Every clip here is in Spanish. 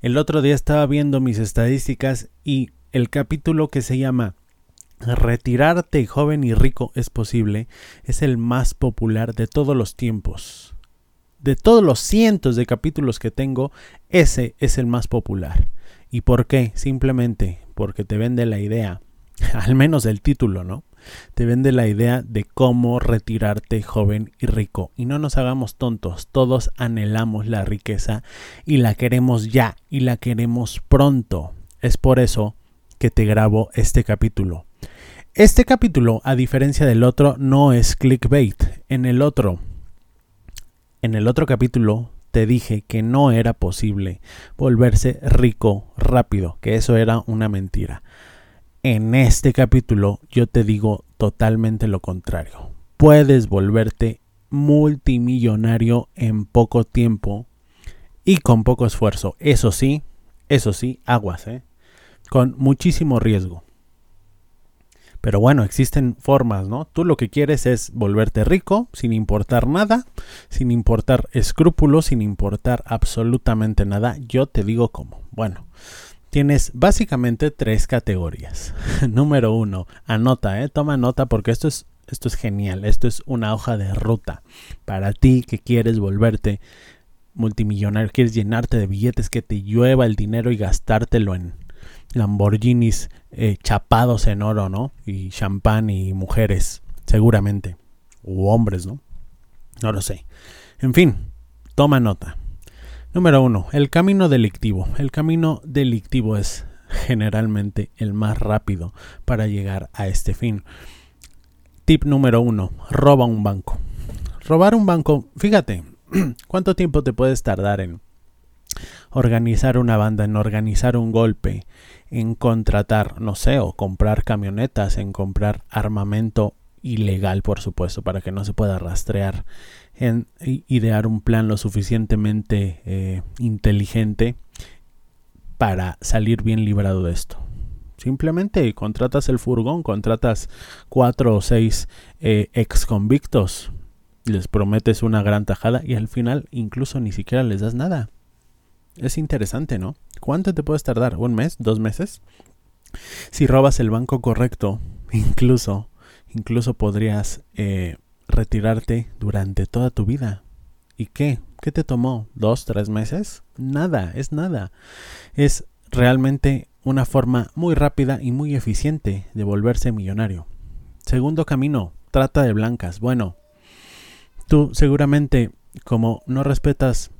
El otro día estaba viendo mis estadísticas y el capítulo que se llama Retirarte joven y rico es posible es el más popular de todos los tiempos. De todos los cientos de capítulos que tengo, ese es el más popular. ¿Y por qué? Simplemente porque te vende la idea, al menos el título, ¿no? Te vende la idea de cómo retirarte joven y rico. Y no nos hagamos tontos, todos anhelamos la riqueza y la queremos ya y la queremos pronto. Es por eso que te grabo este capítulo. Este capítulo, a diferencia del otro, no es clickbait. En el otro, en el otro capítulo te dije que no era posible volverse rico rápido, que eso era una mentira. En este capítulo yo te digo totalmente lo contrario. Puedes volverte multimillonario en poco tiempo y con poco esfuerzo. Eso sí, eso sí, aguas, ¿eh? Con muchísimo riesgo. Pero bueno, existen formas, ¿no? Tú lo que quieres es volverte rico sin importar nada, sin importar escrúpulos, sin importar absolutamente nada. Yo te digo cómo. Bueno, tienes básicamente tres categorías. Número uno, anota, ¿eh? Toma nota porque esto es, esto es genial. Esto es una hoja de ruta para ti que quieres volverte multimillonario, quieres llenarte de billetes, que te llueva el dinero y gastártelo en Lamborghinis eh, chapados en oro, ¿no? Y champán y mujeres, seguramente. U hombres, ¿no? No lo sé. En fin, toma nota. Número uno, el camino delictivo. El camino delictivo es generalmente el más rápido para llegar a este fin. Tip número uno, roba un banco. Robar un banco, fíjate, ¿cuánto tiempo te puedes tardar en organizar una banda, en organizar un golpe, en contratar, no sé, o comprar camionetas, en comprar armamento ilegal, por supuesto, para que no se pueda rastrear, en idear un plan lo suficientemente eh, inteligente para salir bien librado de esto. Simplemente contratas el furgón, contratas cuatro o seis eh, ex convictos, les prometes una gran tajada y al final incluso ni siquiera les das nada. Es interesante, ¿no? ¿Cuánto te puedes tardar? ¿Un mes? ¿Dos meses? Si robas el banco correcto, incluso, incluso podrías eh, retirarte durante toda tu vida. ¿Y qué? ¿Qué te tomó? ¿Dos, tres meses? Nada, es nada. Es realmente una forma muy rápida y muy eficiente de volverse millonario. Segundo camino, trata de blancas. Bueno, tú seguramente como no respetas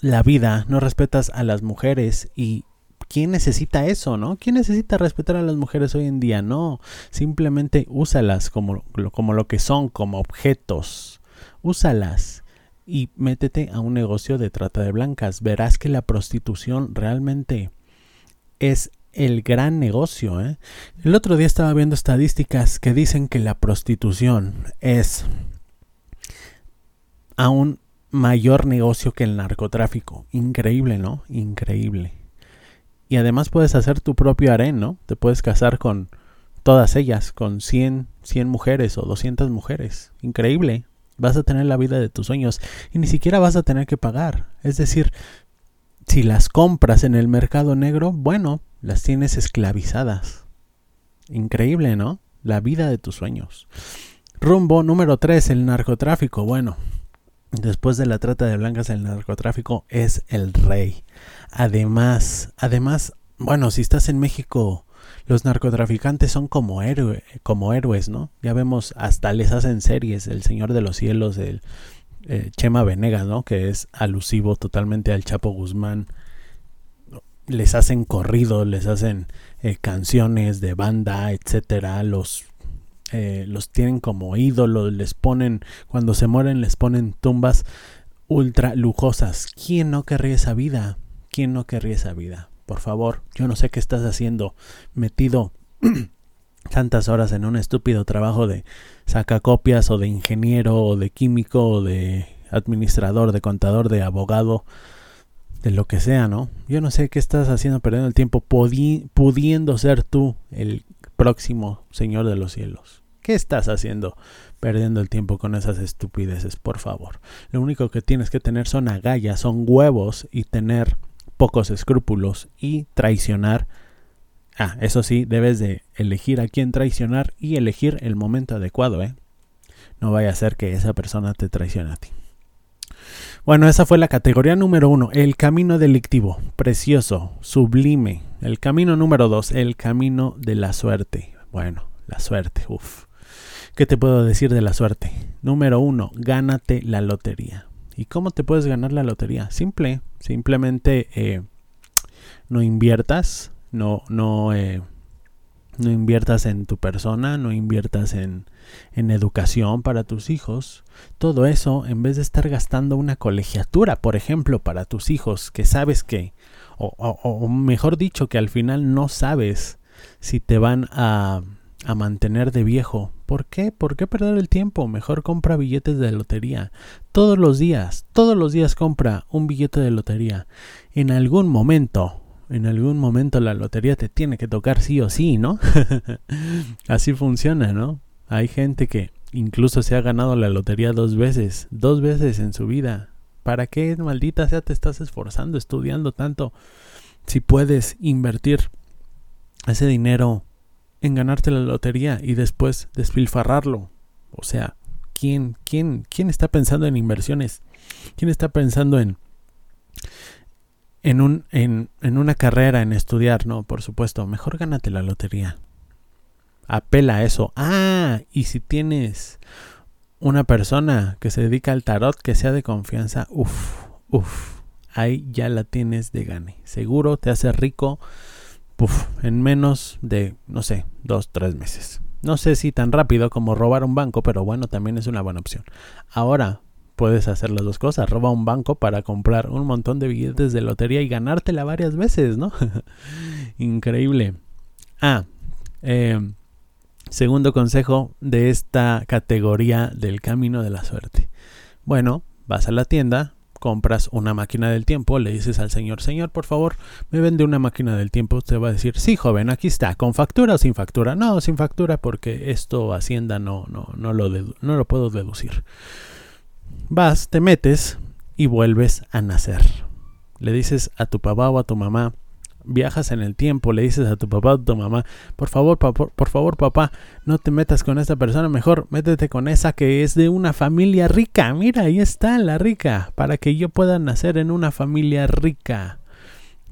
la vida, no respetas a las mujeres y ¿quién necesita eso, no? ¿Quién necesita respetar a las mujeres hoy en día? No, simplemente úsalas como, como lo que son, como objetos. Úsalas y métete a un negocio de trata de blancas. Verás que la prostitución realmente es el gran negocio. ¿eh? El otro día estaba viendo estadísticas que dicen que la prostitución es aún mayor negocio que el narcotráfico. Increíble, ¿no? Increíble. Y además puedes hacer tu propio harén, ¿no? Te puedes casar con todas ellas, con 100, 100 mujeres o 200 mujeres. Increíble. Vas a tener la vida de tus sueños y ni siquiera vas a tener que pagar. Es decir, si las compras en el mercado negro, bueno, las tienes esclavizadas. Increíble, ¿no? La vida de tus sueños. Rumbo número 3, el narcotráfico. Bueno, después de la trata de blancas, el narcotráfico es el rey. Además, además, bueno, si estás en México, los narcotraficantes son como, como héroes, ¿no? Ya vemos, hasta les hacen series, El Señor de los Cielos, el eh, Chema Venegas, ¿no? Que es alusivo totalmente al Chapo Guzmán. Les hacen corrido, les hacen eh, canciones de banda, etcétera. Los eh, los tienen como ídolos, les ponen, cuando se mueren les ponen tumbas ultra lujosas. ¿Quién no querría esa vida? ¿Quién no querría esa vida? Por favor, yo no sé qué estás haciendo metido tantas horas en un estúpido trabajo de sacacopias o de ingeniero o de químico o de administrador, de contador, de abogado, de lo que sea, ¿no? Yo no sé qué estás haciendo perdiendo el tiempo pudiendo ser tú el próximo Señor de los cielos. ¿Qué estás haciendo perdiendo el tiempo con esas estupideces, por favor? Lo único que tienes que tener son agallas, son huevos y tener pocos escrúpulos y traicionar. Ah, eso sí, debes de elegir a quién traicionar y elegir el momento adecuado, ¿eh? No vaya a ser que esa persona te traicione a ti. Bueno, esa fue la categoría número uno, el camino delictivo, precioso, sublime. El camino número dos, el camino de la suerte. Bueno, la suerte, uff. ¿Qué te puedo decir de la suerte? Número uno, gánate la lotería. ¿Y cómo te puedes ganar la lotería? Simple, simplemente eh, no inviertas, no, no, eh, no inviertas en tu persona, no inviertas en, en educación para tus hijos. Todo eso, en vez de estar gastando una colegiatura, por ejemplo, para tus hijos, que sabes que, o, o mejor dicho, que al final no sabes si te van a a mantener de viejo. ¿Por qué? ¿Por qué perder el tiempo? Mejor compra billetes de lotería. Todos los días, todos los días compra un billete de lotería. En algún momento, en algún momento la lotería te tiene que tocar sí o sí, ¿no? Así funciona, ¿no? Hay gente que incluso se ha ganado la lotería dos veces, dos veces en su vida. ¿Para qué, maldita sea, te estás esforzando, estudiando tanto? Si puedes invertir ese dinero en ganarte la lotería y después despilfarrarlo. O sea, ¿quién, quién, quién está pensando en inversiones? ¿Quién está pensando en, en, un, en, en una carrera, en estudiar? No, por supuesto, mejor gánate la lotería. Apela a eso. Ah, y si tienes una persona que se dedica al tarot que sea de confianza, uff, uff, ahí ya la tienes de gane. Seguro te hace rico en menos de, no sé, dos, tres meses. No sé si tan rápido como robar un banco, pero bueno, también es una buena opción. Ahora puedes hacer las dos cosas. Roba un banco para comprar un montón de billetes de lotería y ganártela varias veces, ¿no? Increíble. Ah, eh, segundo consejo de esta categoría del camino de la suerte. Bueno, vas a la tienda, compras una máquina del tiempo, le dices al señor, señor, por favor, me vende una máquina del tiempo, usted va a decir, sí, joven, aquí está, con factura o sin factura. No, sin factura porque esto Hacienda no, no, no, lo, no lo puedo deducir. Vas, te metes y vuelves a nacer. Le dices a tu papá o a tu mamá, viajas en el tiempo, le dices a tu papá o a tu mamá, por favor, por favor, papá, no te metas con esta persona, mejor métete con esa que es de una familia rica. Mira, ahí está la rica, para que yo pueda nacer en una familia rica.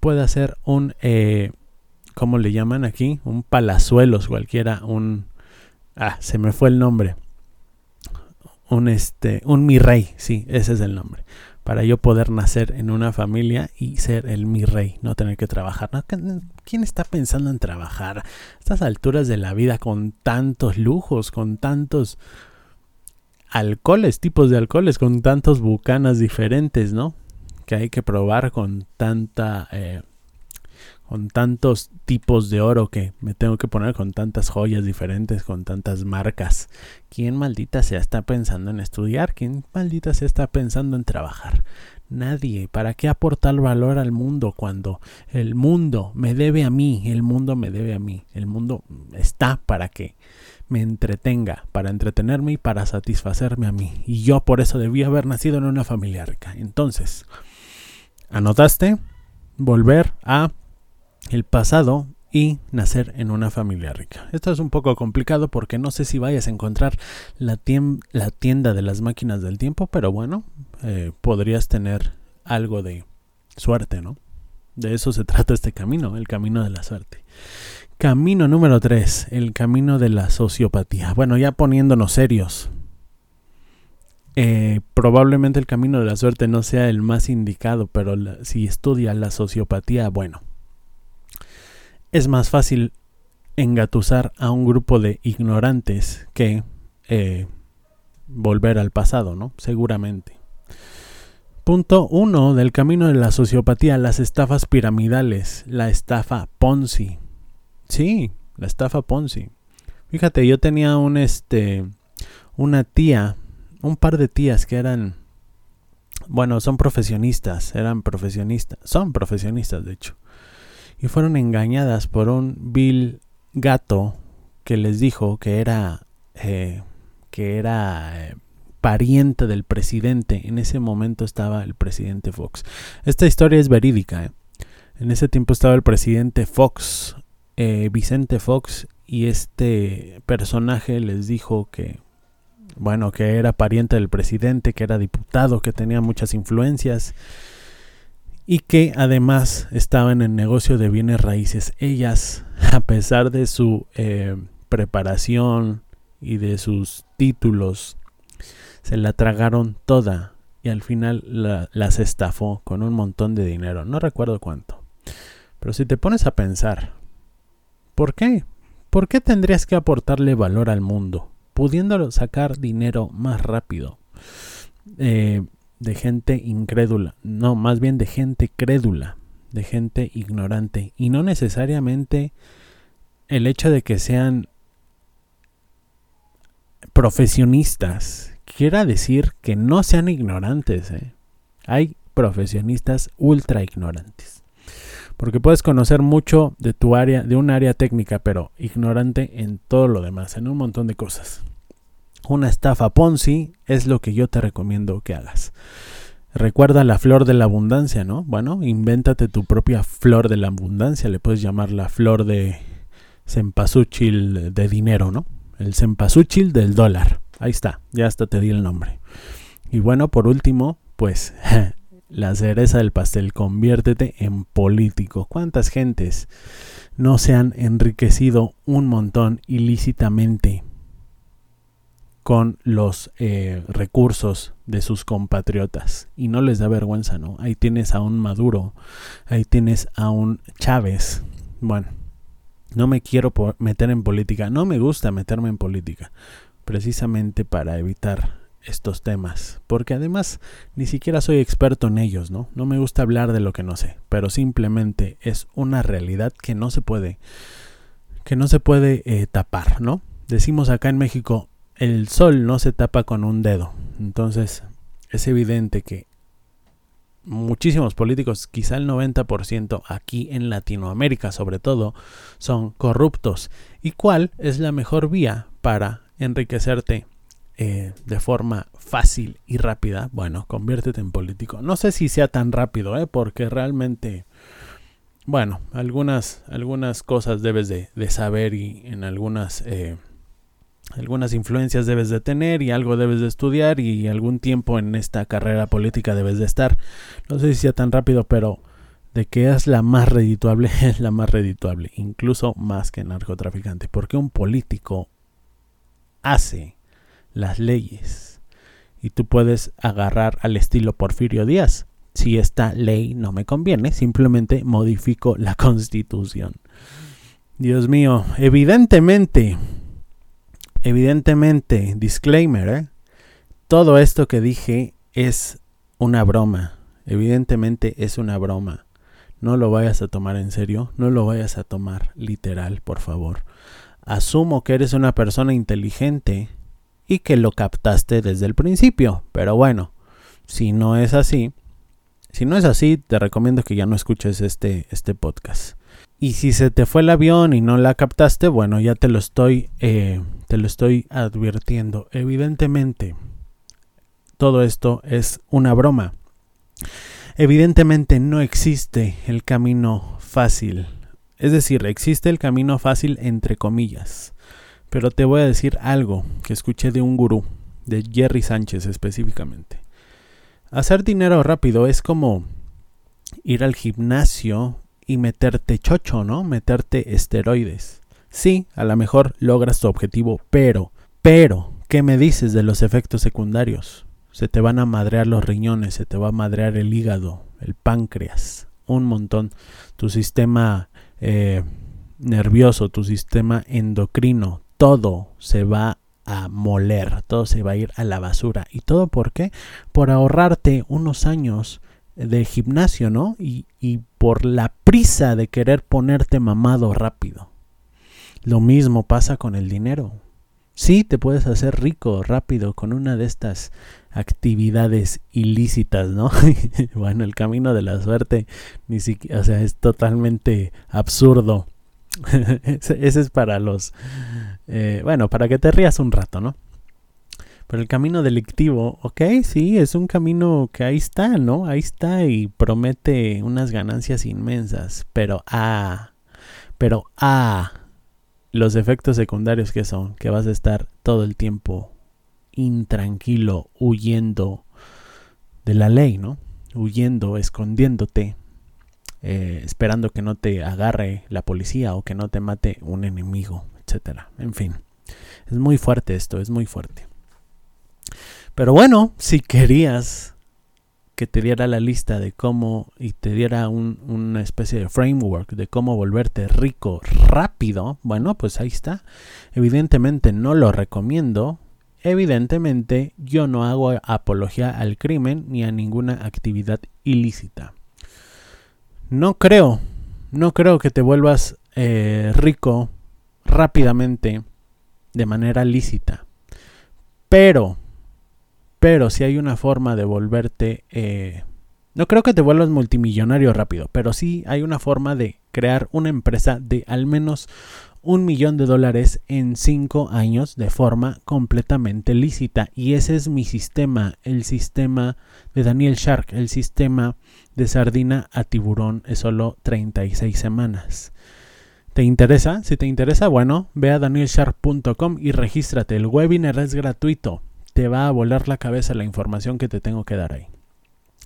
Pueda ser un, eh, ¿cómo le llaman aquí? Un palazuelos cualquiera, un... Ah, se me fue el nombre. Un este, un mi rey, sí, ese es el nombre para yo poder nacer en una familia y ser el mi rey, no tener que trabajar. ¿Quién está pensando en trabajar a estas alturas de la vida con tantos lujos, con tantos alcoholes, tipos de alcoholes, con tantos bucanas diferentes, ¿no? Que hay que probar con tanta eh, con tantos tipos de oro que me tengo que poner con tantas joyas diferentes, con tantas marcas. ¿Quién maldita sea está pensando en estudiar? ¿Quién maldita sea está pensando en trabajar? Nadie. ¿Para qué aportar valor al mundo cuando el mundo me debe a mí? El mundo me debe a mí. El mundo está para que me entretenga, para entretenerme y para satisfacerme a mí. Y yo por eso debía haber nacido en una familia rica. Entonces, ¿anotaste? Volver a el pasado y nacer en una familia rica. Esto es un poco complicado porque no sé si vayas a encontrar la, tienda de las máquinas del tiempo, pero bueno, eh, podrías tener algo de suerte, ¿no? De eso se trata este camino, el camino de la suerte. Camino número 3, el camino de la sociopatía. Bueno, ya poniéndonos serios. Eh, probablemente el camino de la suerte no sea el más indicado, pero si estudia la sociopatía, bueno, es más fácil engatusar a un grupo de ignorantes que eh, volver al pasado, ¿no? Seguramente. Punto 1 del camino de la sociopatía, las estafas piramidales, la estafa Ponzi. Sí, la estafa Ponzi. Fíjate, yo tenía un este una tía, un par de tías que eran bueno, son profesionistas, eran profesionistas, son profesionistas de hecho y fueron engañadas por un vil gato que les dijo que era eh, que era eh, pariente del presidente. En ese momento estaba el presidente Fox. Esta historia es verídica. ¿eh? En ese tiempo estaba el presidente Fox, eh, Vicente Fox, y este personaje les dijo que, bueno, que era pariente del presidente, que era diputado, que tenía muchas influencias y que además estaba en negocio de bienes raíces. Ellas, a pesar de su eh, preparación y de sus títulos, se la tragaron toda y al final las estafó con un montón de dinero. No recuerdo cuánto. Pero si te pones a pensar, ¿por qué? ¿Por qué tendrías que aportarle valor al mundo, pudiéndolo sacar dinero más rápido? Eh, de gente incrédula, no, más bien de gente crédula, de gente ignorante, y no necesariamente el hecho de que sean profesionistas quiera decir que no sean ignorantes. ¿eh? Hay profesionistas ultra ignorantes. Porque puedes conocer mucho de tu área, de un área técnica, pero ignorante en todo lo demás, en un montón de cosas. Una estafa Ponzi es lo que yo te recomiendo que hagas. Recuerda la flor de la abundancia, ¿no? Bueno, invéntate tu propia flor de la abundancia. Le puedes llamar la flor de cempasúchil de dinero, ¿no? El cempasúchil del dólar. Ahí está, ya hasta te di el nombre. Y bueno, por último, pues la cereza del pastel, conviértete en político. ¿Cuántas gentes no se han enriquecido un montón ilícitamente con los eh, recursos de sus compatriotas y no les da vergüenza, ¿no? Ahí tienes a un Maduro, ahí tienes a un Chávez. Bueno, no me quiero meter en política, no me gusta meterme en política, precisamente para evitar estos temas, porque además ni siquiera soy experto en ellos, ¿no? No me gusta hablar de lo que no sé, pero simplemente es una realidad que no se puede, que no se puede eh, tapar, ¿no? Decimos acá en México, el sol no se tapa con un dedo. Entonces es evidente que muchísimos políticos, quizá el 90% aquí en Latinoamérica sobre todo, son corruptos. ¿Y cuál es la mejor vía para enriquecerte eh, de forma fácil y rápida? Bueno, conviértete en político. No sé si sea tan rápido, ¿eh? porque realmente... Bueno, algunas, algunas cosas debes de, saber y en algunas eh, algunas influencias debes de tener y algo debes de estudiar y algún tiempo en esta carrera política debes de estar. No sé si sea tan rápido, pero de que es la más redituable, es la más redituable, incluso más que narcotraficante, porque un político hace las leyes y tú puedes agarrar al estilo Porfirio Díaz. Si esta ley no me conviene, simplemente modifico la constitución. Dios mío, evidentemente Evidentemente, disclaimer, ¿eh? todo esto que dije es una broma. Evidentemente es una broma. No lo vayas a tomar en serio, no lo vayas a tomar literal, por favor. Asumo que eres una persona inteligente y que lo captaste desde el principio, pero bueno, si no es así, si no es así, te recomiendo que ya no escuches este, este podcast. Y si se te fue el avión y no la captaste, bueno, ya te lo estoy, eh, te lo estoy advirtiendo. Evidentemente, todo esto es una broma. Evidentemente no existe el camino fácil. Es decir, existe el camino fácil entre comillas. Pero te voy a decir algo que escuché de un gurú, de Jerry Sánchez específicamente. Hacer dinero rápido es como ir al gimnasio y meterte chocho, ¿no? Meterte esteroides. Sí, a lo mejor logras tu objetivo, pero, pero, ¿qué me dices de los efectos secundarios? Se te van a madrear los riñones, se te va a madrear el hígado, el páncreas, un montón. Tu sistema eh, nervioso, tu sistema endocrino, todo se va a moler, todo se va a ir a la basura. ¿Y todo por qué? Por ahorrarte unos años de gimnasio, ¿no? Y, y por la prisa de querer ponerte mamado rápido. Lo mismo pasa con el dinero. Sí, te puedes hacer rico rápido con una de estas actividades ilícitas, ¿no? bueno, el camino de la suerte ni siquiera, o sea, es totalmente absurdo. ese, es para los, eh, bueno, para que te rías un rato, ¿no? Pero el camino delictivo, ok, sí, es un camino que ahí está, ¿no? Ahí está y promete unas ganancias inmensas. Pero, ah, pero, ah, los efectos secundarios que son, que vas a estar todo el tiempo intranquilo, huyendo de la ley, ¿no? Huyendo, escondiéndote, eh, esperando que no te agarre la policía o que no te mate un enemigo, etcétera. En fin, es muy fuerte esto, es muy fuerte. Pero bueno, si querías que te diera la lista de cómo y te diera una especie de framework de cómo volverte rico rápido, bueno, pues ahí está. Evidentemente no lo recomiendo. Evidentemente yo no hago apología al crimen ni a ninguna actividad ilícita. No creo, no creo que te vuelvas eh, rico rápidamente de manera lícita. Pero, pero si hay una forma de volverte... Eh, no creo que te vuelvas multimillonario rápido, pero sí hay una forma de crear una empresa de al menos un millón de dólares en cinco años de forma completamente lícita. Y ese es mi sistema, el sistema de Daniel Shark, el sistema de sardina a tiburón es solo 36 semanas. ¿Te interesa? Si te interesa, bueno, ve a danielsharp.com y regístrate. El webinar es gratuito. Te va a volar la cabeza la información que te tengo que dar ahí.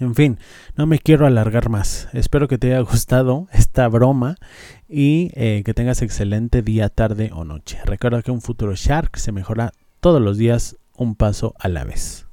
En fin, no me quiero alargar más. Espero que te haya gustado esta broma y eh, que tengas excelente día, tarde o noche. Recuerda que un futuro Shark se mejora todos los días un paso a la vez.